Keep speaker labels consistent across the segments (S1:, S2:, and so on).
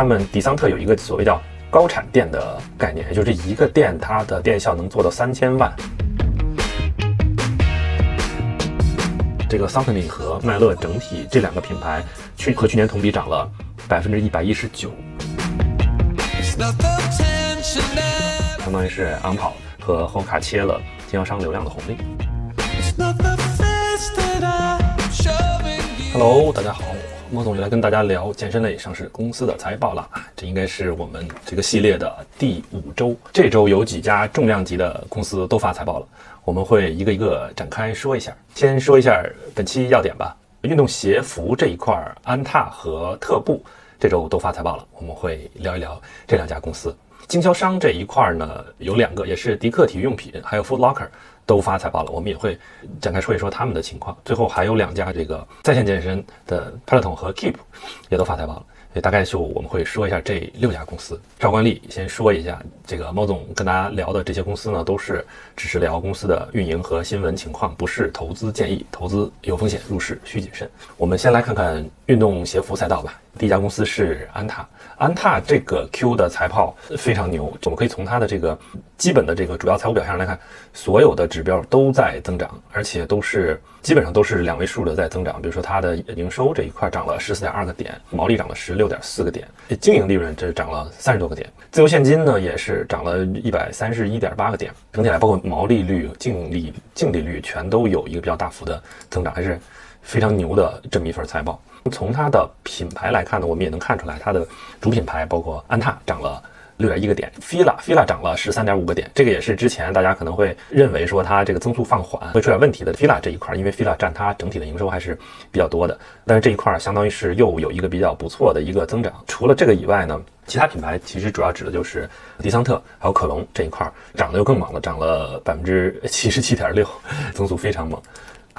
S1: 他们迪桑特有一个所谓叫高产电的概念，也就是这一个店它的电效能做到三千万。这个桑特利和麦乐整体这两个品牌去和去年同比涨了百分之一百一十九，相当于是昂跑和红卡切了经销商流量的红利。Hello，大家好，莫总又来跟大家聊健身类上市公司的财报了。这应该是我们这个系列的第五周，这周有几家重量级的公司都发财报了，我们会一个一个展开说一下。先说一下本期要点吧。运动鞋服这一块，安踏和特步这周都发财报了，我们会聊一聊这两家公司。经销商这一块呢，有两个，也是迪克体育用品，还有 Foot Locker。都发财报了，我们也会展开说一说他们的情况。最后还有两家这个在线健身的 Peloton 和 Keep 也都发财报了，所以大概就我们会说一下这六家公司。照惯例，先说一下这个猫总跟大家聊的这些公司呢，都是只是聊公司的运营和新闻情况，不是投资建议，投资有风险，入市需谨慎。我们先来看看运动鞋服赛道吧。第一家公司是安踏。安踏这个 Q 的财报非常牛，我们可以从它的这个基本的这个主要财务表现上来看，所有的指指标都在增长，而且都是基本上都是两位数的在增长。比如说它的营收这一块涨了十四点二个点，毛利涨了十六点四个点，这经营利润这涨了三十多个点，自由现金呢也是涨了一百三十一点八个点，整体来包括毛利率、净利净利率全都有一个比较大幅的增长，还是非常牛的这么一份财报。从它的品牌来看呢，我们也能看出来，它的主品牌包括安踏涨了六点一个点，Fila Fila 涨了十三点五个点。这个也是之前大家可能会认为说它这个增速放缓会出点问题的 Fila 这一块，因为 Fila 占它整体的营收还是比较多的。但是这一块相当于是又有一个比较不错的一个增长。除了这个以外呢，其他品牌其实主要指的就是迪桑特还有可隆这一块涨得又更猛了，涨了百分之七十七点六，增速非常猛。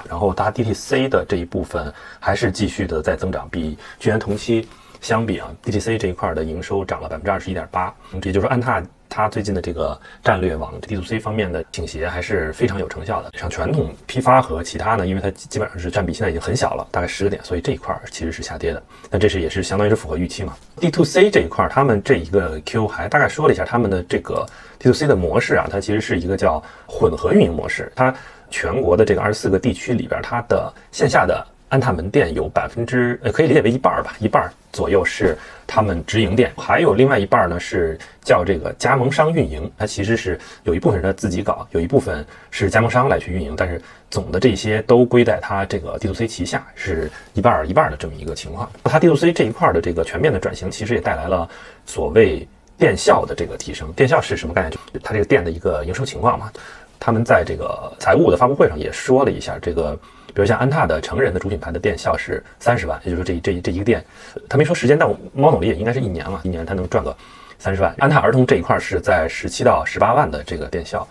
S1: 然后它 DTC 的这一部分还是继续的在增长，比去年同期相比啊，DTC 这一块的营收涨了百分之二十一点八。也就是说，安踏它最近的这个战略往 DTC 方面的倾斜还是非常有成效的。像传统批发和其他呢，因为它基本上是占比现在已经很小了，大概十个点，所以这一块其实是下跌的。但这是也是相当于是符合预期嘛。D2C 这一块，他们这一个 Q 还大概说了一下他们的这个 D2C 的模式啊，它其实是一个叫混合运营模式，它。全国的这个二十四个地区里边，它的线下的安踏门店有百分之呃，可以理解为一半儿吧，一半儿左右是他们直营店，还有另外一半儿呢是叫这个加盟商运营。它其实是有一部分是他自己搞，有一部分是加盟商来去运营，但是总的这些都归在它这个 D to C 旗下，是一半儿一半儿的这么一个情况。它 D to C 这一块儿的这个全面的转型，其实也带来了所谓店效的这个提升。店效是什么概念？就它这个店的一个营收情况嘛。他们在这个财务的发布会上也说了一下，这个比如像安踏的成人的主品牌的店效是三十万，也就是说这这这一个店，他没说时间，但我猫总理也应该是一年了，一年他能赚个三十万。安踏儿童这一块是在十七到十八万的这个店效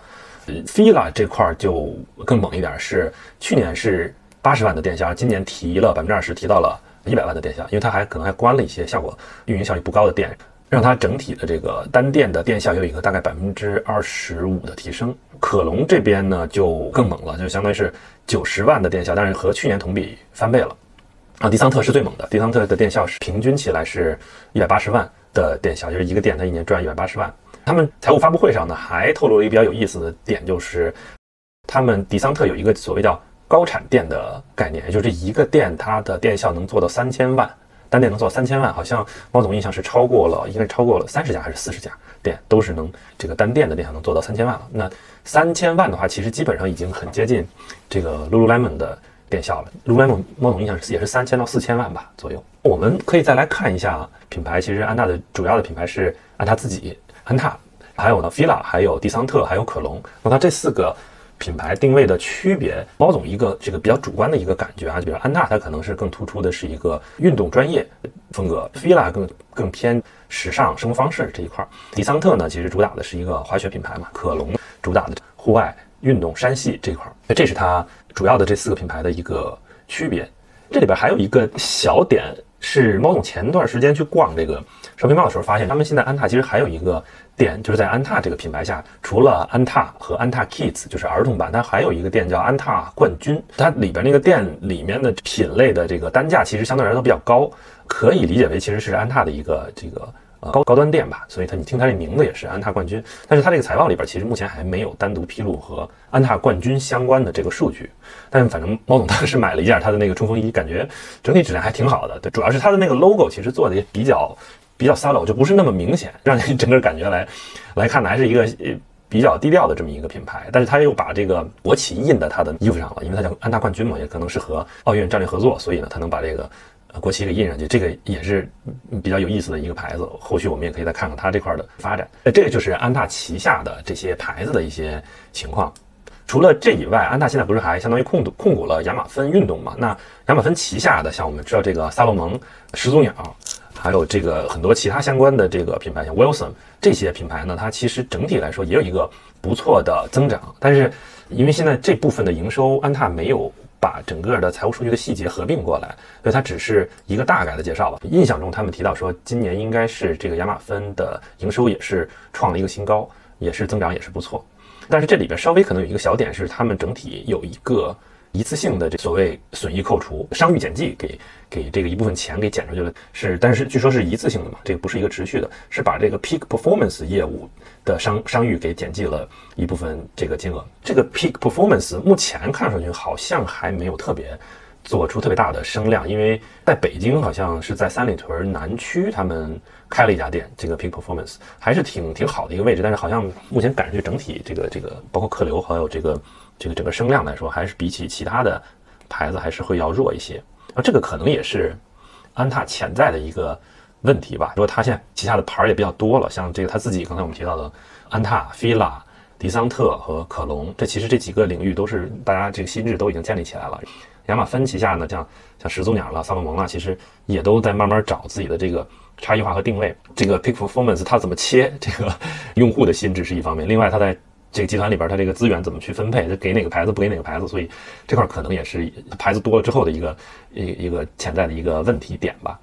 S1: ，Fila 这块就更猛一点，是去年是八十万的店效，今年提了百分之二十，提到了一百万的店效，因为它还可能还关了一些效果运营效率不高的店。让它整体的这个单店的店效有一个大概百分之二十五的提升。可隆这边呢就更猛了，就相当于是九十万的店效，但是和去年同比翻倍了。啊，迪桑特是最猛的，迪桑特的店效是平均起来是一百八十万的店效，就是一个店它一年赚一百八十万。他们财务发布会上呢还透露了一个比较有意思的点，就是他们迪桑特有一个所谓叫高产店的概念，也就是这一个店它的电效能做到三千万。单店能做到三千万，好像猫总印象是超过了，应该是超过了三十家还是四十家店，都是能这个单店的店效能做到三千万了。那三千万的话，其实基本上已经很接近这个 Lululemon 的店效了。Lululemon 猫总印象是也是三千到四千万吧左右。我们可以再来看一下品牌，其实安踏的主要的品牌是安踏自己，安踏，还有呢 Fila，还有迪桑特，还有可隆。那它这四个。品牌定位的区别，猫总一个这个比较主观的一个感觉啊，就比如安踏，它可能是更突出的是一个运动专业风格，Fila 更更偏时尚生活方式这一块，迪桑特呢其实主打的是一个滑雪品牌嘛，可隆主打的户外运动山系这一块，那这是它主要的这四个品牌的一个区别。这里边还有一个小点是，猫总前段时间去逛这个。shopping mall 的时候发现，他们现在安踏其实还有一个店，就是在安踏这个品牌下，除了安踏和安踏 Kids 就是儿童版，它还有一个店叫安踏冠军。它里边那个店里面的品类的这个单价其实相对来说比较高，可以理解为其实是安踏的一个这个。呃，高高端店吧，所以它你听它这名字也是安踏冠军，但是它这个财报里边其实目前还没有单独披露和安踏冠军相关的这个数据。但反正猫总当时买了一件它的那个冲锋衣，感觉整体质量还挺好的。对，主要是它的那个 logo 其实做的也比较比较 subtle，就不是那么明显，让你整个感觉来来看呢还是一个比较低调的这么一个品牌。但是他又把这个国旗印在他的衣服上了，因为他叫安踏冠军嘛，也可能是和奥运战略合作，所以呢，他能把这个。国旗给印上去，这个也是比较有意思的一个牌子。后续我们也可以再看看它这块的发展。那这个就是安踏旗下的这些牌子的一些情况。除了这以外，安踏现在不是还相当于控控股了亚马芬运动嘛？那亚马芬旗下的，像我们知道这个萨洛蒙、始祖鸟，还有这个很多其他相关的这个品牌，像 Wilson 这些品牌呢，它其实整体来说也有一个不错的增长。但是因为现在这部分的营收，安踏没有。把整个的财务数据的细节合并过来，所以它只是一个大概的介绍吧。印象中他们提到说，今年应该是这个亚马芬的营收也是创了一个新高，也是增长也是不错。但是这里边稍微可能有一个小点是，他们整体有一个一次性的这所谓损益扣除、商誉减记，给给这个一部分钱给减出去了。是，但是据说是一次性的嘛，这个不是一个持续的，是把这个 Peak Performance 业务。的商商誉给减记了一部分这个金额，这个 Peak Performance 目前看上去好像还没有特别做出特别大的声量，因为在北京好像是在三里屯南区他们开了一家店，这个 Peak Performance 还是挺挺好的一个位置，但是好像目前赶上去整体这个这个包括客流还有这个这个整个声量来说，还是比起其他的牌子还是会要弱一些，啊，这个可能也是安踏潜在的一个。问题吧，说他现在旗下的牌儿也比较多了，像这个他自己刚才我们提到的安踏、fila、迪桑特和可隆，这其实这几个领域都是大家这个心智都已经建立起来了。亚马芬旗下呢，像像始祖鸟了、萨洛蒙了，其实也都在慢慢找自己的这个差异化和定位。这个 Peak Performance 它怎么切这个用户的心智是一方面，另外它在这个集团里边它这个资源怎么去分配，它给哪个牌子不给哪个牌子，所以这块可能也是牌子多了之后的一个一一个潜在的一个问题点吧。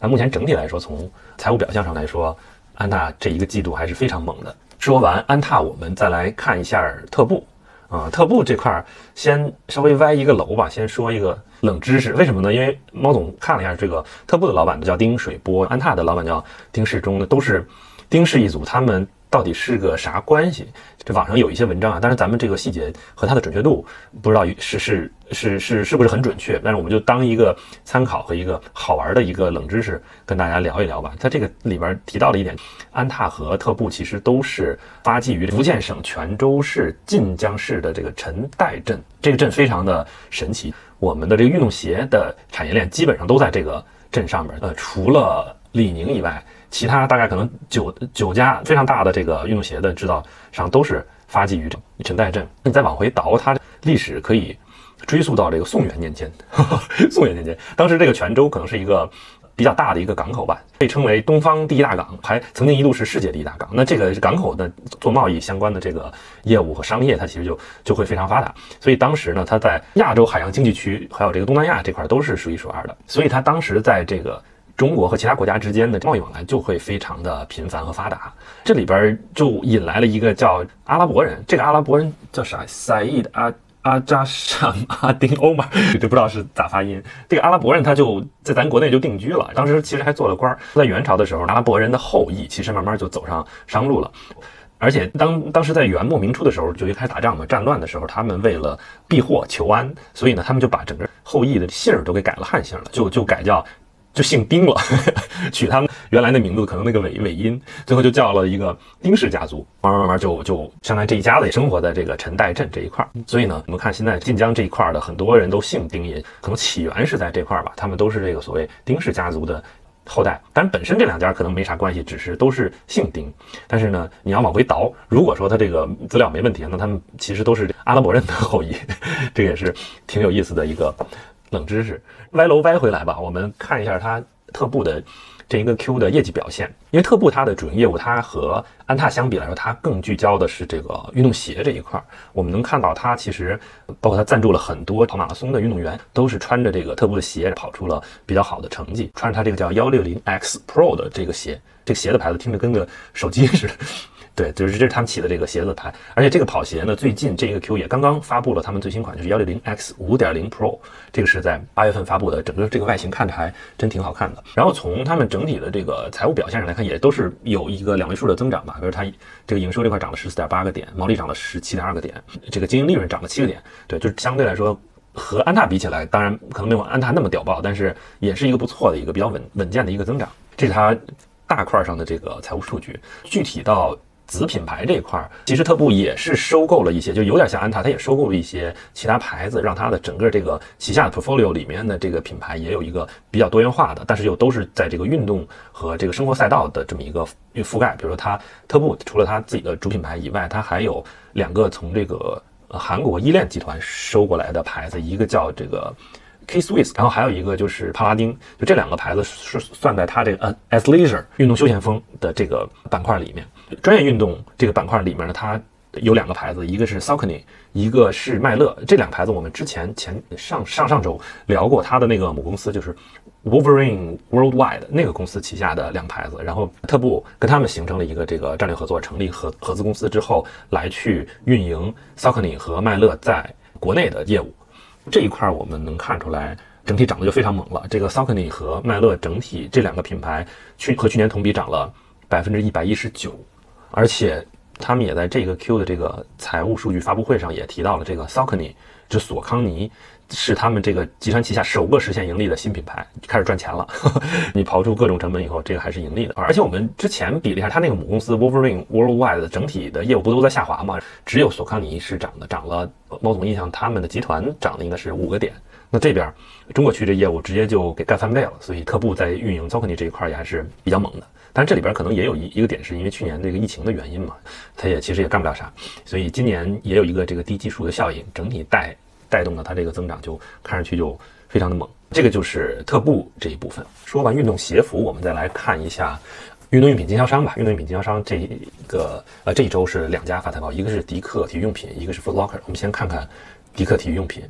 S1: 那目前整体来说，从财务表象上来说，安踏这一个季度还是非常猛的。说完安踏，我们再来看一下特步啊。特步这块儿先稍微歪一个楼吧，先说一个冷知识。为什么呢？因为猫总看了一下这个特步的老板叫丁水波，安踏的老板叫丁世忠的，都是丁氏一族，他们。到底是个啥关系？这网上有一些文章啊，但是咱们这个细节和它的准确度不知道是是是是是不是很准确。但是我们就当一个参考和一个好玩的一个冷知识跟大家聊一聊吧。它这个里边提到了一点，安踏和特步其实都是发迹于福建省泉州市晋江市的这个陈埭镇。这个镇非常的神奇，我们的这个运动鞋的产业链基本上都在这个镇上面。呃，除了李宁以外。其他大概可能九九家非常大的这个运动鞋的制造商都是发迹于陈岱镇。你再往回倒，它历史可以追溯到这个宋元年间。宋元年间，当时这个泉州可能是一个比较大的一个港口吧，被称为东方第一大港，还曾经一度是世界第一大港。那这个港口的做贸易相关的这个业务和商业，它其实就就会非常发达。所以当时呢，它在亚洲海洋经济区还有这个东南亚这块都是数一数二的。所以它当时在这个。中国和其他国家之间的贸易往来就会非常的频繁和发达，这里边就引来了一个叫阿拉伯人，这个阿拉伯人叫啥？Said 阿阿扎什阿丁欧嘛，就不知道是咋发音。这个阿拉伯人他就在咱国内就定居了，当时其实还做了官。在元朝的时候，阿拉伯人的后裔其实慢慢就走上商路了，而且当当时在元末明初的时候就一开始打仗嘛，战乱的时候，他们为了避祸求安，所以呢，他们就把整个后裔的姓儿都给改了汉姓了，就就改叫。就姓丁了，取他们原来的名字，可能那个尾尾音，最后就叫了一个丁氏家族。慢慢慢慢就就相当于这一家子也生活在这个陈代镇这一块儿。所以呢，我们看现在晋江这一块儿的很多人都姓丁，也可能起源是在这块儿吧。他们都是这个所谓丁氏家族的后代。但是本身这两家可能没啥关系，只是都是姓丁。但是呢，你要往回倒，如果说他这个资料没问题，那他们其实都是阿拉伯人的后裔。这也是挺有意思的一个。冷知识，歪楼歪回来吧。我们看一下它特步的这一个 Q 的业绩表现。因为特步它的主营业务，它和安踏相比来说，它更聚焦的是这个运动鞋这一块。我们能看到，它其实包括它赞助了很多跑马拉松的运动员，都是穿着这个特步的鞋跑出了比较好的成绩。穿着它这个叫幺六零 X Pro 的这个鞋，这个鞋的牌子听着跟个手机似的。对，就是这是他们起的这个鞋子牌，而且这个跑鞋呢，最近这个 Q 也刚刚发布了他们最新款，就是幺六零 X 五点零 Pro，这个是在八月份发布的，整个这个外形看着还真挺好看的。然后从他们整体的这个财务表现上来看，也都是有一个两位数的增长吧，比如它这个营收这块涨了十四点八个点，毛利涨了十七点二个点，这个经营利润涨了七个点。对，就是相对来说和安踏比起来，当然可能没有安踏那么屌爆，但是也是一个不错的一个比较稳稳健的一个增长。这是它大块上的这个财务数据，具体到。子品牌这一块儿，其实特步也是收购了一些，就有点像安踏，它也收购了一些其他牌子，让它的整个这个旗下的 portfolio 里面的这个品牌也有一个比较多元化的，但是又都是在这个运动和这个生活赛道的这么一个覆盖。比如说，它特步除了它自己的主品牌以外，它还有两个从这个韩国依恋集团收过来的牌子，一个叫这个。K Swiss，然后还有一个就是帕拉丁，就这两个牌子是算在它这个呃 Athleisure 运动休闲风的这个板块里面。专业运动这个板块里面呢，它有两个牌子，一个是 Saucony，一个是迈乐。这两个牌子我们之前前上上上周聊过，它的那个母公司就是 Wolverine Worldwide 那个公司旗下的两个牌子。然后特步跟他们形成了一个这个战略合作，成立合合资公司之后，来去运营 Saucony 和迈乐在国内的业务。这一块我们能看出来，整体涨得就非常猛了。这个 Saucony 和迈乐整体这两个品牌去和去年同比涨了百分之一百一十九，而且他们也在这个 Q 的这个财务数据发布会上也提到了这个 Saucony，就索康尼是他们这个集团旗下首个实现盈利的新品牌，开始赚钱了。你刨出各种成本以后，这个还是盈利的。而且我们之前比了一下，它那个母公司 Wolverine Worldwide 整体的业务不都在下滑吗？只有索康尼是涨的，涨了。猫总印象他们的集团涨的应该是五个点，那这边中国区这业务直接就给干翻倍了，所以特步在运营 Saucony 这一块也还是比较猛的。但是这里边可能也有一一个点，是因为去年这个疫情的原因嘛，它也其实也干不了啥，所以今年也有一个这个低基数的效应，整体带带动的它这个增长就看上去就非常的猛。这个就是特步这一部分。说完运动鞋服，我们再来看一下。运动用品经销商吧，运动用品经销商这一个呃这一周是两家发财报，一个是迪克体育用品，一个是 Foot Locker。我们先看看迪克体育用品。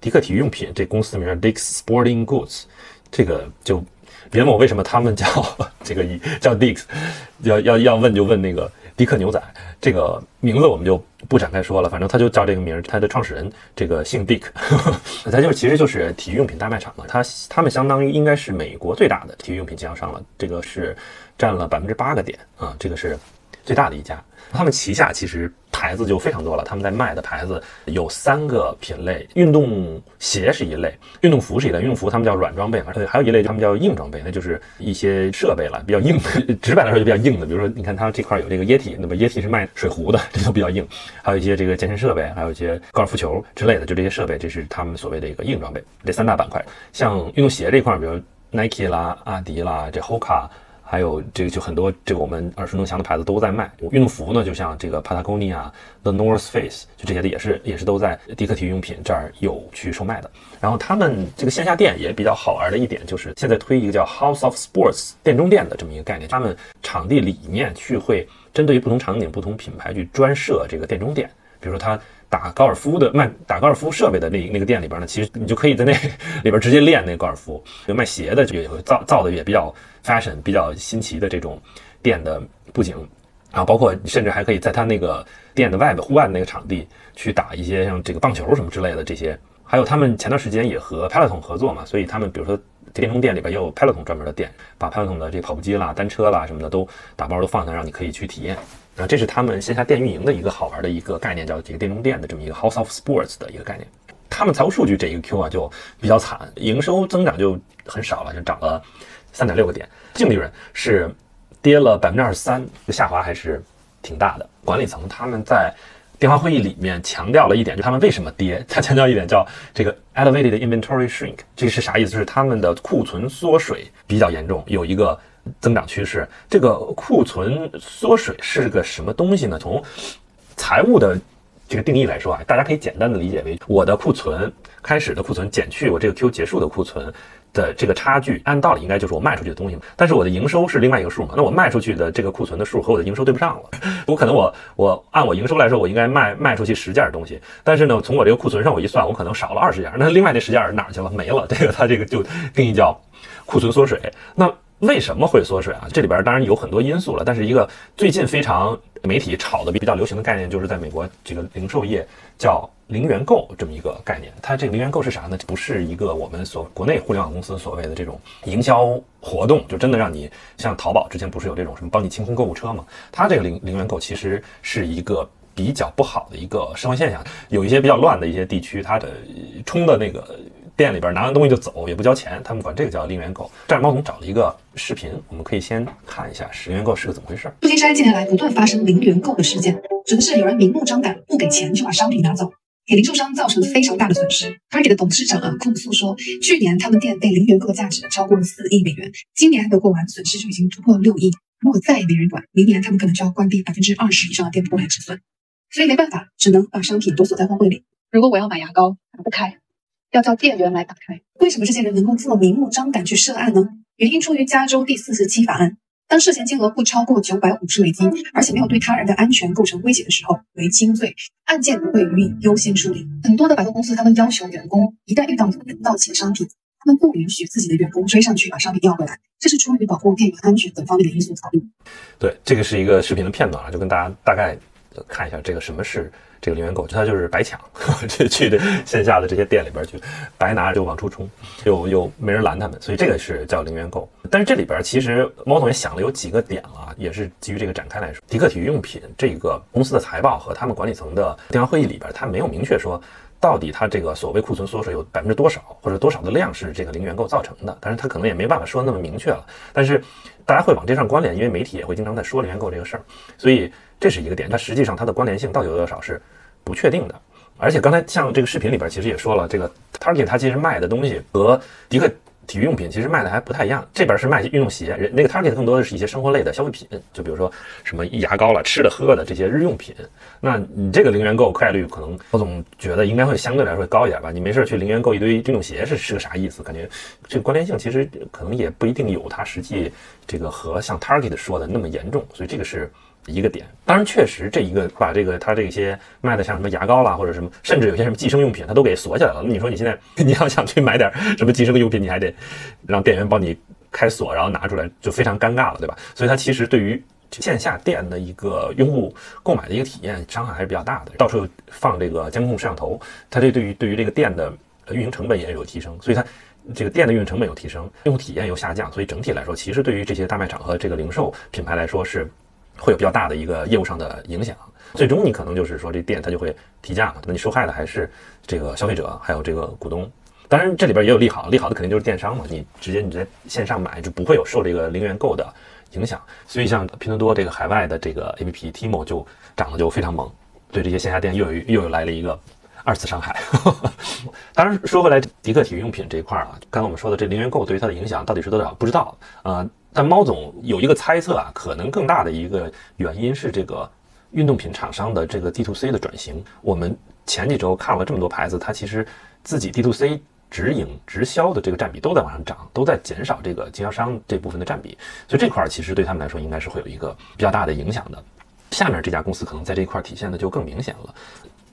S1: 迪克体育用品这公司名 Dick Sporting Goods，这个就别问我为什么他们叫 这个叫 Dick's，要要要问就问那个迪克牛仔，这个名字我们就不展开说了，反正他就叫这个名儿。他的创始人这个姓 Dick，他就其实就是体育用品大卖场嘛，他他们相当于应该是美国最大的体育用品经销商了，这个是。占了百分之八个点啊，这个是最大的一家。他们旗下其实牌子就非常多了，他们在卖的牌子有三个品类：运动鞋是一类，运动服是一类。运动服他们叫软装备，嘛，还有一类他们叫硬装备，那就是一些设备了，比较硬的。直白来说就比较硬的，比如说你看它这块有这个液体，那么液体是卖水壶的，这都比较硬。还有一些这个健身设备，还有一些高尔夫球之类的，就这些设备，这是他们所谓的一个硬装备。这三大板块，像运动鞋这块，比如 Nike 啦、阿迪啦、这 Hoka。还有这个就很多这个我们耳熟能详的牌子都在卖运动服呢，就像这个 Patagonia、The North Face，就这些的也是也是都在迪克体育用品这儿有去售卖的。然后他们这个线下店也比较好玩的一点就是现在推一个叫 House of Sports 店中店的这么一个概念，他们场地里面去会针对于不同场景、不同品牌去专设这个店中店，比如说他。打高尔夫的卖打高尔夫设备的那那个店里边呢，其实你就可以在那 里边直接练那高尔夫。就卖鞋的就也会造造的也比较 fashion、比较新奇的这种店的布景，然后包括甚至还可以在他那个店的外边户外的那个场地去打一些像这个棒球什么之类的这些。还有他们前段时间也和 Peloton 合作嘛，所以他们比如说电中店里边也有 Peloton 专门的店，把 Peloton 的这跑步机啦、单车啦什么的都打包都放那，让你可以去体验。啊，这是他们线下店运营的一个好玩的一个概念，叫这个店中店的这么一个 House of Sports 的一个概念。他们财务数据这一个 Q 啊就比较惨，营收增长就很少了，就涨了三点六个点，净利润是跌了百分之二十三，下滑还是挺大的。管理层他们在电话会议里面强调了一点，就他们为什么跌，他强调一点叫这个 elevated inventory shrink，这是啥意思？就是他们的库存缩水比较严重，有一个。增长趋势，这个库存缩水是个什么东西呢？从财务的这个定义来说啊，大家可以简单的理解为我的库存开始的库存减去我这个 Q 结束的库存，的这个差距，按道理应该就是我卖出去的东西嘛。但是我的营收是另外一个数嘛，那我卖出去的这个库存的数和我的营收对不上了。我可能我我按我营收来说，我应该卖卖出去十件东西，但是呢，从我这个库存上我一算，我可能少了二十件。那另外那十件哪儿去了？没了。这个它这个就定义叫库存缩水。那为什么会缩水啊？这里边当然有很多因素了，但是一个最近非常媒体炒的比较流行的概念，就是在美国这个零售业叫零元购这么一个概念。它这个零元购是啥呢？不是一个我们所国内互联网公司所谓的这种营销活动，就真的让你像淘宝之前不是有这种什么帮你清空购物车吗？它这个零零元购其实是一个比较不好的一个社会现象。有一些比较乱的一些地区，它的充的那个。店里边拿完东西就走，也不交钱，他们管这个叫零元购。这儿猫总找了一个视频，我们可以先看一下零元购是个怎么回事。
S2: 旧金山近年来不断发生零元购的事件，指的是有人明目张胆不给钱就把商品拿走，给零售商造成非常大的损失。Target 的董事长啊控诉说，去年他们店被零元购的价值超过了四亿美元，今年还没过完，损失就已经突破了六亿。如果再也没人管，明年他们可能就要关闭百分之二十以上的店铺来止损。所以没办法，只能把商品都锁在货柜里。如果我要买牙膏，打不开。要叫店员来打开。为什么这些人能够这么明目张胆去涉案呢？原因出于加州第四十七法案，当涉嫌金额不超过九百五十美金，而且没有对他人的安全构成威胁的时候，为轻罪，案件不会予以优先处理。很多的百货公司，他们要求员工一旦遇到有人盗窃商品，他们不允许自己的员工追上去把商品要回来，这是出于保护店员安全等方面的因素考虑。
S1: 对，这个是一个视频的片段啊，就跟大家大概看一下这个什么是。这个零元购，他就是白抢，去去这线下的这些店里边去，白拿就往出冲，又又没人拦他们，所以这个是叫零元购。但是这里边其实猫总也想了有几个点啊，也是基于这个展开来说。迪克体育用品这个公司的财报和他们管理层的电话会议里边，他没有明确说到底他这个所谓库存缩水有百分之多少或者多少的量是这个零元购造成的，但是他可能也没办法说那么明确了。但是大家会往这上关联，因为媒体也会经常在说零元购这个事儿，所以。这是一个点，它实际上它的关联性到底有多少是不确定的。而且刚才像这个视频里边其实也说了，这个 Target 它其实卖的东西和迪克体育用品其实卖的还不太一样。这边是卖运动鞋，人那个 Target 更多的是一些生活类的消费品，就比如说什么牙膏了、吃的喝的这些日用品。那你这个零元购概率可能我总觉得应该会相对来说高一点吧？你没事去零元购一堆运动鞋是是个啥意思？感觉这个关联性其实可能也不一定有它实际这个和像 Target 说的那么严重，所以这个是。一个点，当然确实这一个把这个它这些卖的像什么牙膏啦或者什么，甚至有些什么寄生用品，它都给锁起来了。那你说你现在 你要想去买点什么寄生用品，你还得让店员帮你开锁，然后拿出来，就非常尴尬了，对吧？所以它其实对于线下店的一个用户购买的一个体验伤害还是比较大的。到处放这个监控摄像头，它这对于对于这个店的运营成本也有提升，所以它这个店的运营成本有提升，用户体验又下降，所以整体来说，其实对于这些大卖场和这个零售品牌来说是。会有比较大的一个业务上的影响，最终你可能就是说这店它就会提价嘛，那你受害的还是这个消费者，还有这个股东。当然这里边也有利好，利好的肯定就是电商嘛，你直接你在线上买就不会有受这个零元购的影响。所以像拼多多这个海外的这个 APP Timo 就涨得就非常猛，对这些线下店又有又有来了一个二次伤害。当然说回来，迪克体育用品这一块啊，刚刚我们说的这零元购对于它的影响到底是多少，不知道呃。但猫总有一个猜测啊，可能更大的一个原因是这个运动品厂商的这个 D to C 的转型。我们前几周看了这么多牌子，它其实自己 D to C 直营直销的这个占比都在往上涨，都在减少这个经销商这部分的占比。所以这块儿其实对他们来说应该是会有一个比较大的影响的。下面这家公司可能在这一块体现的就更明显了。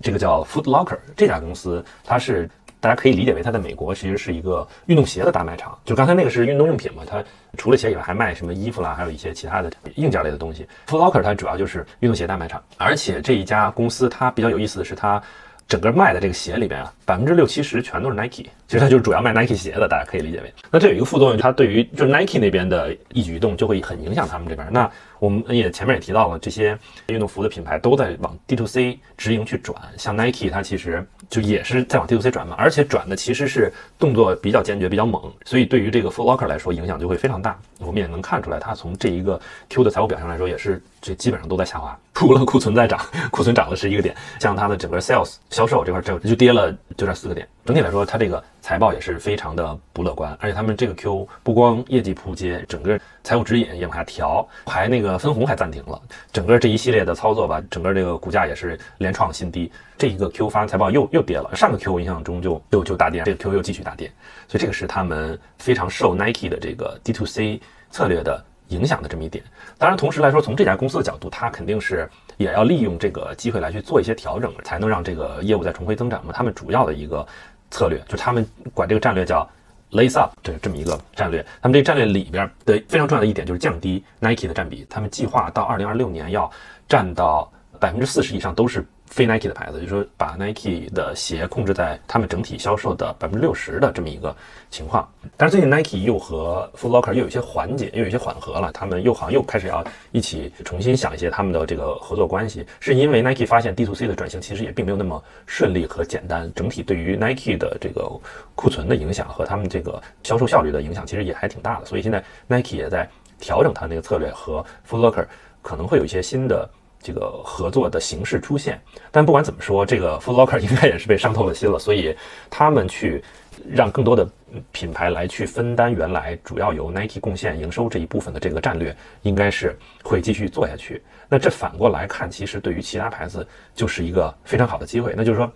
S1: 这个叫 Foot Locker 这家公司，它是。大家可以理解为，它在美国其实是一个运动鞋的大卖场。就刚才那个是运动用品嘛，它除了鞋以外，还卖什么衣服啦，还有一些其他的硬件类的东西。Foot Locker 它主要就是运动鞋大卖场，而且这一家公司它比较有意思的是，它整个卖的这个鞋里边啊，百分之六七十全都是 Nike。其实它就是主要卖 Nike 鞋的，大家可以理解为。那这有一个副作用，它对于就是 Nike 那边的一举一动就会很影响他们这边。那我们也前面也提到了，这些运动服的品牌都在往 D to C 直营去转，像 Nike 它其实。就也是在往 D to C 转嘛，而且转的其实是动作比较坚决、比较猛，所以对于这个 Foot Locker 来说影响就会非常大。我们也能看出来，它从这一个 Q 的财务表现来说，也是这基本上都在下滑，除了库存在涨，库存涨的是一个点，像它的整个 Sales 销售这块，这就跌了九点四个点。整体来说，它这个财报也是非常的不乐观，而且他们这个 Q 不光业绩扑街，整个财务指引也往下调，还那个分红还暂停了，整个这一系列的操作吧，整个这个股价也是连创新低。这一个 Q 发完财报又又跌了，上个 Q 我印象中就就就大跌，这个 Q 又继续大跌，所以这个是他们非常受 Nike 的这个 D to C 策略的影响的这么一点。当然，同时来说，从这家公司的角度，它肯定是也要利用这个机会来去做一些调整，才能让这个业务再重回增长嘛。他们主要的一个。策略就他们管这个战略叫 lace up，这这么一个战略。他们这个战略里边的非常重要的一点就是降低 Nike 的占比。他们计划到二零二六年要占到百分之四十以上都是。非 Nike 的牌子，就是说把 Nike 的鞋控制在他们整体销售的百分之六十的这么一个情况。但是最近 Nike 又和 Foot Locker 又有一些缓解，又有一些缓和了，他们又好像又开始要一起重新想一些他们的这个合作关系。是因为 Nike 发现 D to C 的转型其实也并没有那么顺利和简单，整体对于 Nike 的这个库存的影响和他们这个销售效率的影响其实也还挺大的。所以现在 Nike 也在调整它那个策略，和 Foot Locker 可能会有一些新的。这个合作的形式出现，但不管怎么说，这个 Foot Locker 应该也是被伤透了心了，所以他们去让更多的品牌来去分担原来主要由 Nike 贡献营收这一部分的这个战略，应该是会继续做下去。那这反过来看，其实对于其他牌子就是一个非常好的机会。那就是说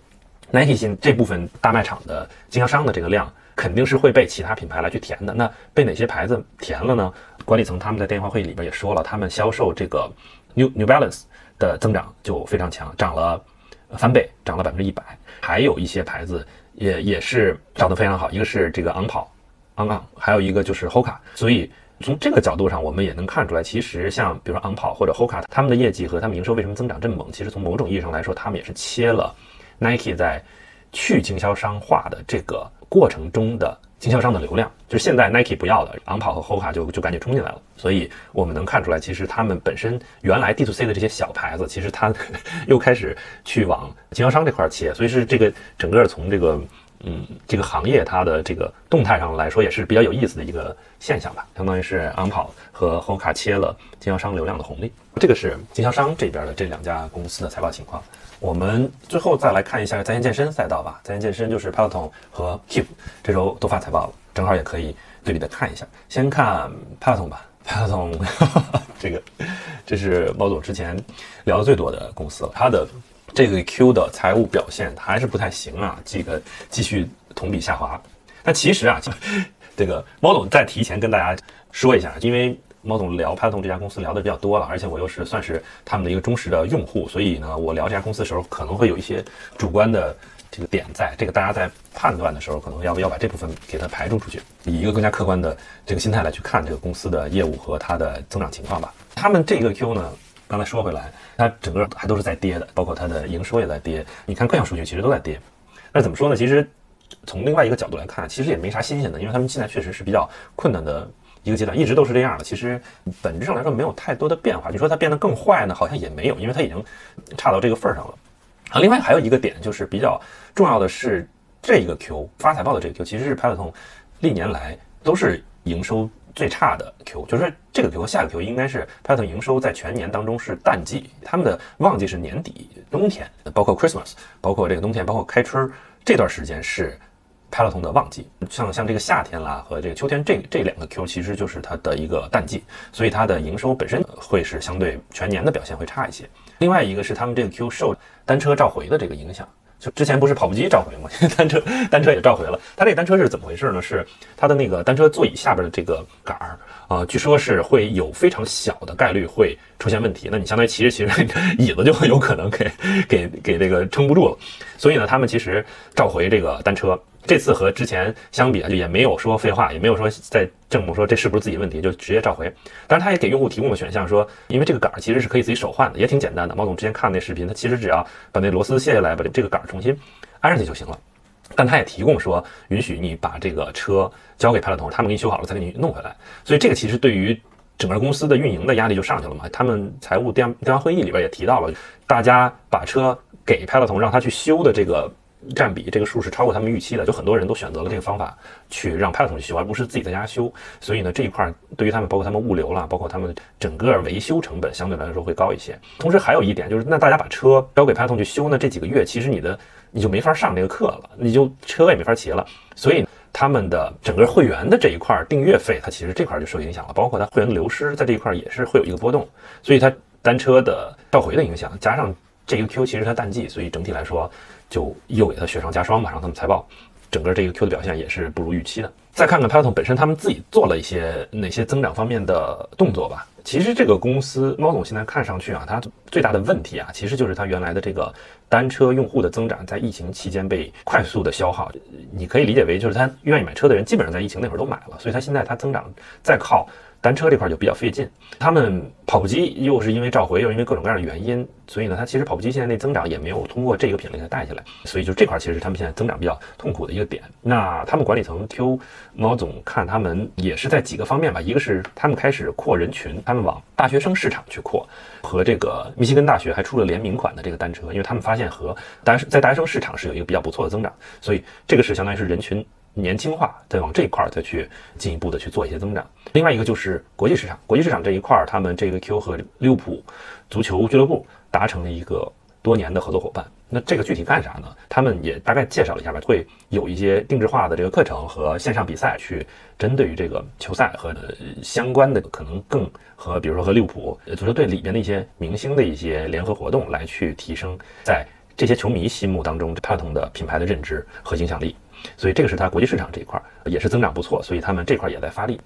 S1: ，Nike 新这部分大卖场的经销商的这个量肯定是会被其他品牌来去填的。那被哪些牌子填了呢？管理层他们在电话会议里边也说了，他们销售这个 New New Balance。的增长就非常强，涨了翻倍，涨了百分之一百。还有一些牌子也也是涨得非常好，一个是这个昂跑，昂昂，还有一个就是 Hoka。所以从这个角度上，我们也能看出来，其实像比如说昂跑或者 Hoka，他们的业绩和他们营收为什么增长这么猛？其实从某种意义上来说，他们也是切了 Nike 在去经销商化的这个过程中的。经销商的流量，就是现在 Nike 不要了，昂跑和 Hoka 就就赶紧冲进来了。所以我们能看出来，其实他们本身原来 D to C 的这些小牌子，其实它 又开始去往经销商这块切。所以是这个整个从这个嗯这个行业它的这个动态上来说，也是比较有意思的一个现象吧。相当于是昂跑和 Hoka 切了经销商流量的红利。这个是经销商这边的这两家公司的财报情况。我们最后再来看一下在线健身赛道吧。在线健身就是 Peloton 和 Keep 这周都发财报了，正好也可以对比的看一下。先看 Peloton 吧，Peloton 这个这是猫总之前聊的最多的公司了。它的这个 Q 的财务表现还是不太行啊，这个继续同比下滑。但其实啊，这个猫总再提前跟大家说一下，因为。猫总聊 Peloton 这家公司聊的比较多了，而且我又是算是他们的一个忠实的用户，所以呢，我聊这家公司的时候可能会有一些主观的这个点在，这个大家在判断的时候可能要要把这部分给它排除出去，以一个更加客观的这个心态来去看这个公司的业务和它的增长情况吧。他们这个 Q 呢，刚才说回来，它整个还都是在跌的，包括它的营收也在跌，你看各项数据其实都在跌。那怎么说呢？其实从另外一个角度来看，其实也没啥新鲜的，因为他们现在确实是比较困难的。一个阶段一直都是这样的，其实本质上来说没有太多的变化。你说它变得更坏呢，好像也没有，因为它已经差到这个份儿上了。啊，另外还有一个点就是比较重要的是，这个 Q 发财报的这个 Q 其实是 Peloton 历年来都是营收最差的 Q，就是这个 Q 和下个 Q 应该是 Peloton 营收在全年当中是淡季，他们的旺季是年底冬天，包括 Christmas，包括这个冬天，包括开春这段时间是。Peloton 的旺季，像像这个夏天啦和这个秋天，这这两个 Q 其实就是它的一个淡季，所以它的营收本身会是相对全年的表现会差一些。另外一个是他们这个 Q 受单车召回的这个影响。就之前不是跑步机召回吗？单车单车也召回了。它这个单车是怎么回事呢？是它的那个单车座椅下边的这个杆儿啊，据说是会有非常小的概率会出现问题。那你相当于骑着骑着，椅子就会有可能给给给这个撑不住了。所以呢，他们其实召回这个单车。这次和之前相比啊，就也没有说废话，也没有说在证明说这是不是自己问题，就直接召回。但是他也给用户提供了选项，说因为这个杆儿其实是可以自己手换的，也挺简单的。毛总之前看那视频，他其实只要把那螺丝卸下来，把这个杆儿重新安上去就行了。但他也提供说，允许你把这个车交给派乐通，他们给你修好了再给你弄回来。所以这个其实对于整个公司的运营的压力就上去了嘛。他们财务电电话会议里边也提到了，大家把车给派乐通让他去修的这个。占比这个数是超过他们预期的，就很多人都选择了这个方法去让派 n 去修，而不是自己在家修。所以呢，这一块对于他们，包括他们物流啦，包括他们整个维修成本相对来说会高一些。同时还有一点就是，那大家把车交给派 n 去修呢，这几个月其实你的你就没法上这个课了，你就车也没法骑了。所以他们的整个会员的这一块订阅费，它其实这块就受影响了，包括它会员的流失在这一块也是会有一个波动。所以它单车的召回的影响，加上这个 Q 其实它淡季，所以整体来说就又给它雪上加霜吧，让他们财报。整个这个 Q 的表现也是不如预期的。再看看 Peloton 本身，他们自己做了一些哪些增长方面的动作吧。其实这个公司猫总现在看上去啊，它最大的问题啊，其实就是它原来的这个单车用户的增长在疫情期间被快速的消耗。你可以理解为就是他愿意买车的人基本上在疫情那会儿都买了，所以他现在他增长在靠。单车这块就比较费劲，他们跑步机又是因为召回，又因为各种各样的原因，所以呢，它其实跑步机现在那增长也没有通过这个品类给它带起来，所以就这块其实他们现在增长比较痛苦的一个点。那他们管理层 Q 猫总看他们也是在几个方面吧，一个是他们开始扩人群，他们往大学生市场去扩，和这个密西根大学还出了联名款的这个单车，因为他们发现和大在大学生市场是有一个比较不错的增长，所以这个是相当于是人群。年轻化，再往这一块儿再去进一步的去做一些增长。另外一个就是国际市场，国际市场这一块儿，他们这个 Q 和利物浦足球俱乐部达成了一个多年的合作伙伴。那这个具体干啥呢？他们也大概介绍了一下吧，会有一些定制化的这个课程和线上比赛，去针对于这个球赛和相关的可能更和比如说和利物浦足球队里边的一些明星的一些联合活动，来去提升在这些球迷心目当中帕特的品牌的认知和影响力。所以这个是它国际市场这一块也是增长不错，所以他们这块也在发力。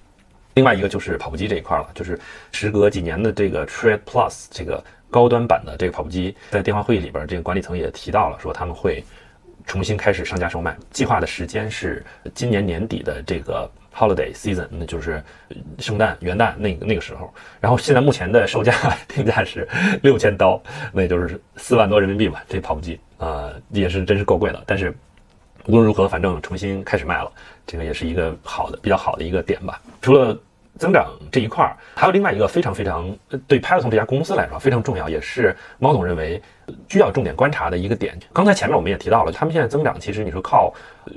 S1: 另外一个就是跑步机这一块了，就是时隔几年的这个 Tread Plus 这个高端版的这个跑步机，在电话会议里边，这个管理层也提到了，说他们会重新开始上架售卖，计划的时间是今年年底的这个 Holiday Season，那就是圣诞元旦那个那个时候。然后现在目前的售价 定价是六千刀，那也就是四万多人民币吧。这跑步机啊，也是真是够贵了，但是。无论如何，反正重新开始卖了，这个也是一个好的、比较好的一个点吧。除了增长这一块儿，还有另外一个非常非常对 Peloton 这家公司来说非常重要，也是猫总认为需要重点观察的一个点。刚才前面我们也提到了，他们现在增长，其实你说靠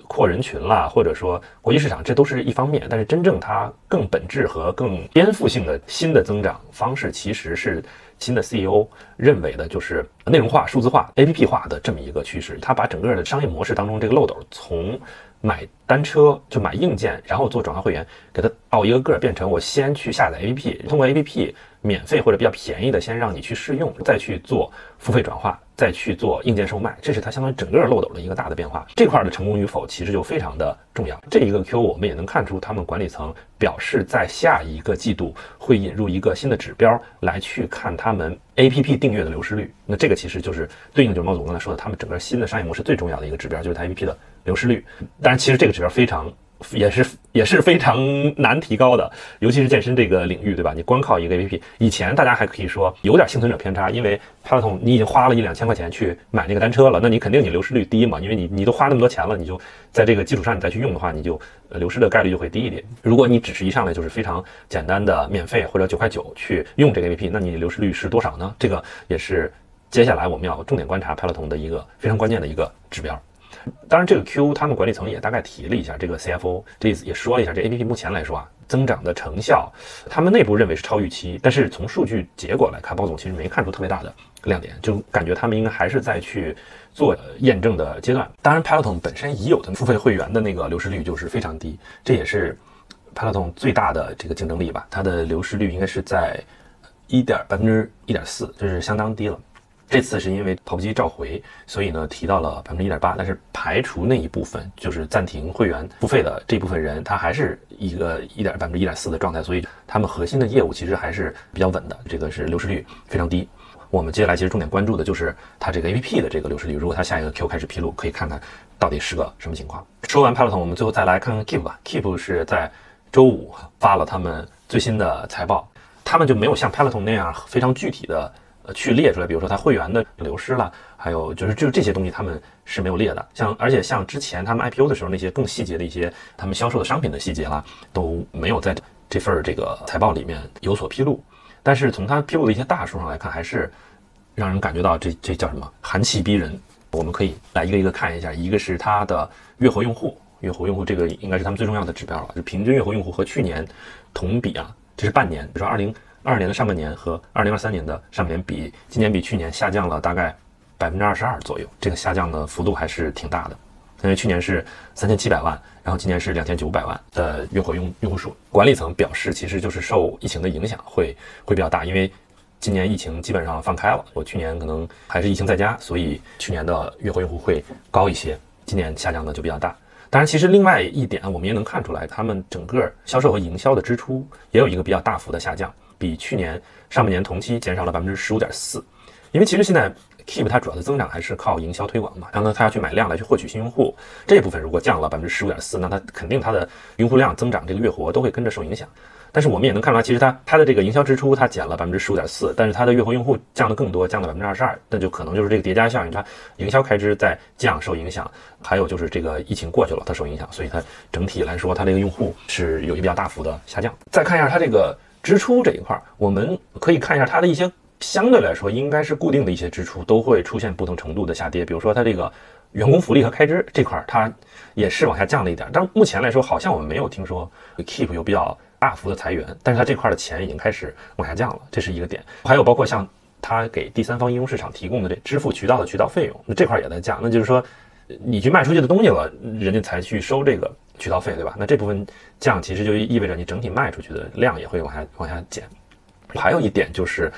S1: 扩人群啦，或者说国际市场，这都是一方面，但是真正它更本质和更颠覆性的新的增长方式，其实是。新的 CEO 认为的就是内容化、数字化、APP 化的这么一个趋势。他把整个的商业模式当中这个漏斗，从买单车就买硬件，然后做转化会员，给它倒一个个，变成我先去下载 APP，通过 APP 免费或者比较便宜的先让你去试用，再去做付费转化。再去做硬件售卖，这是它相当于整个漏斗的一个大的变化。这块的成功与否，其实就非常的重要。这一个 Q，我们也能看出，他们管理层表示，在下一个季度会引入一个新的指标来去看他们 APP 订阅的流失率。那这个其实就是对应就是毛总刚才说的，他们整个新的商业模式最重要的一个指标，就是它 APP 的流失率。当然，其实这个指标非常。也是也是非常 难提高的，尤其是健身这个领域，对吧？你光靠一个 APP，以前大家还可以说有点幸存者偏差，因为 Peloton 你已经花了一两千块钱去买那个单车了，那你肯定你流失率低嘛，因为你你都花那么多钱了，你就在这个基础上你再去用的话，你就流失的概率就会低一点。如果你只是一上来就是非常简单的免费或者九块九去用这个 APP，那你流失率是多少呢？这个也是接下来我们要重点观察派拉桶的一个非常关键的一个指标。当然，这个 Q 他们管理层也大概提了一下，这个 CFO 这也说了一下，这 APP 目前来说啊，增长的成效，他们内部认为是超预期，但是从数据结果来看，包总其实没看出特别大的亮点，就感觉他们应该还是在去做验证的阶段。当然，Peloton 本身已有的付费会员的那个流失率就是非常低，这也是 Peloton 最大的这个竞争力吧，它的流失率应该是在一点百分之一点四，就是相当低了。这次是因为跑步机召回，所以呢提到了百分之一点八，但是排除那一部分，就是暂停会员付费的这部分人，他还是一个一点百分之一点四的状态，所以他们核心的业务其实还是比较稳的，这个是流失率非常低。我们接下来其实重点关注的就是它这个 APP 的这个流失率，如果它下一个 Q 开始披露，可以看看到底是个什么情况。说完 Peloton，我们最后再来看看 Keep 吧。Keep 是在周五发了他们最新的财报，他们就没有像 Peloton 那样非常具体的。去列出来，比如说它会员的流失了，还有就是就是这些东西他们是没有列的。像而且像之前他们 IPO 的时候那些更细节的一些他们销售的商品的细节啦，都没有在这份这个财报里面有所披露。但是从他披露的一些大数上来看，还是让人感觉到这这叫什么寒气逼人。我们可以来一个一个看一下，一个是它的月活用户，月活用户这个应该是他们最重要的指标了，就平均月活用户和去年同比啊，这是半年，比如说二零。二年的上半年和二零二三年的上半年比今年比去年下降了大概百分之二十二左右，这个下降的幅度还是挺大的。因为去年是三千七百万，然后今年是两千九百万的月活用用户数。管理层表示，其实就是受疫情的影响会会比较大，因为今年疫情基本上放开了，我去年可能还是疫情在家，所以去年的月活用户会高一些，今年下降的就比较大。当然，其实另外一点我们也能看出来，他们整个销售和营销的支出也有一个比较大幅的下降，比去年上半年同期减少了百分之十五点四。因为其实现在 Keep 它主要的增长还是靠营销推广嘛，然后呢，它要去买量来去获取新用户，这部分如果降了百分之十五点四，那它肯定它的用户量增长这个月活都会跟着受影响。但是我们也能看出来，其实它它的这个营销支出它减了百分之十五点四，但是它的月活用户降的更多，降了百分之二十二，那就可能就是这个叠加效应，它营销开支在降受影响，还有就是这个疫情过去了它受影响，所以它整体来说它这个用户是有一比较大幅的下降。再看一下它这个支出这一块，我们可以看一下它的一些相对来说应该是固定的一些支出都会出现不同程度的下跌，比如说它这个员工福利和开支这块它也是往下降了一点，但目前来说好像我们没有听说 Keep 有比较。大幅的裁员，但是它这块的钱已经开始往下降了，这是一个点。还有包括像它给第三方应用市场提供的这支付渠道的渠道费用，那这块也在降。那就是说，你去卖出去的东西了，人家才去收这个渠道费，对吧？那这部分降，其实就意味着你整体卖出去的量也会往下往下减。还有一点就是。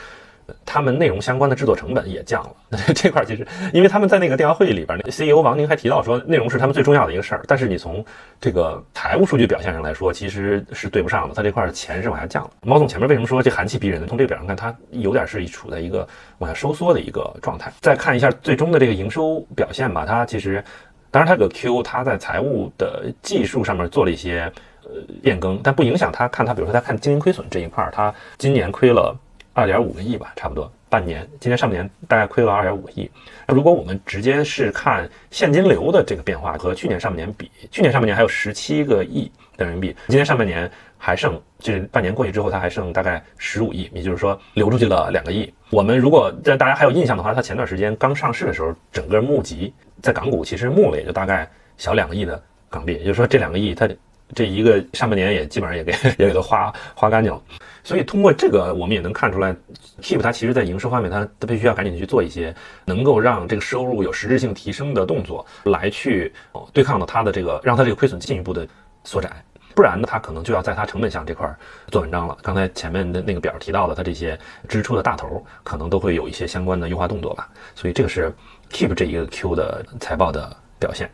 S1: 他们内容相关的制作成本也降了，这块其实，因为他们在那个电话会议里边，那 CEO 王宁还提到说，内容是他们最重要的一个事儿。但是你从这个财务数据表现上来说，其实是对不上的，他这块钱是往下降了。毛总前面为什么说这寒气逼人呢？从这个表上看，它有点是处在一个往下收缩的一个状态。再看一下最终的这个营收表现吧，它其实，当然它个 Q 它在财务的技术上面做了一些呃变更，但不影响它看它，比如说它看经营亏损这一块，它今年亏了。二点五个亿吧，差不多半年。今年上半年大概亏了二点五个亿。那如果我们直接是看现金流的这个变化，和去年上半年比，去年上半年还有十七个亿的人民币，今年上半年还剩，就是半年过去之后，它还剩大概十五亿，也就是说流出去了两个亿。我们如果在大家还有印象的话，它前段时间刚上市的时候，整个募集在港股其实募了也就大概小两个亿的港币，也就是说这两个亿它。这一个上半年也基本上也给 也给它花花干净了，所以通过这个我们也能看出来，Keep 它其实在营收方面，它它必须要赶紧去做一些能够让这个收入有实质性提升的动作，来去对抗到它的这个让它这个亏损进一步的缩窄，不然呢，它可能就要在它成本项这块做文章了。刚才前面的那个表提到的，它这些支出的大头可能都会有一些相关的优化动作吧。所以这个是 Keep 这一个 Q 的财报的表现。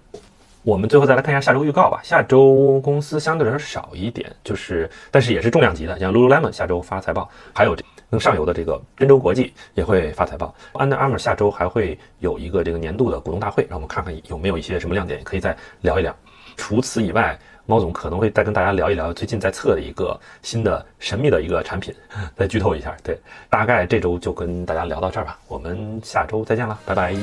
S1: 我们最后再来看一下下周预告吧。下周公司相对来说少一点，就是但是也是重量级的，像 Lululemon 下周发财报，还有更上游的这个真州国际也会发财报。Under Armour 下周还会有一个这个年度的股东大会，让我们看看有没有一些什么亮点，也可以再聊一聊。除此以外，猫总可能会再跟大家聊一聊最近在测的一个新的神秘的一个产品，再剧透一下。对，大概这周就跟大家聊到这儿吧，我们下周再见了，拜拜。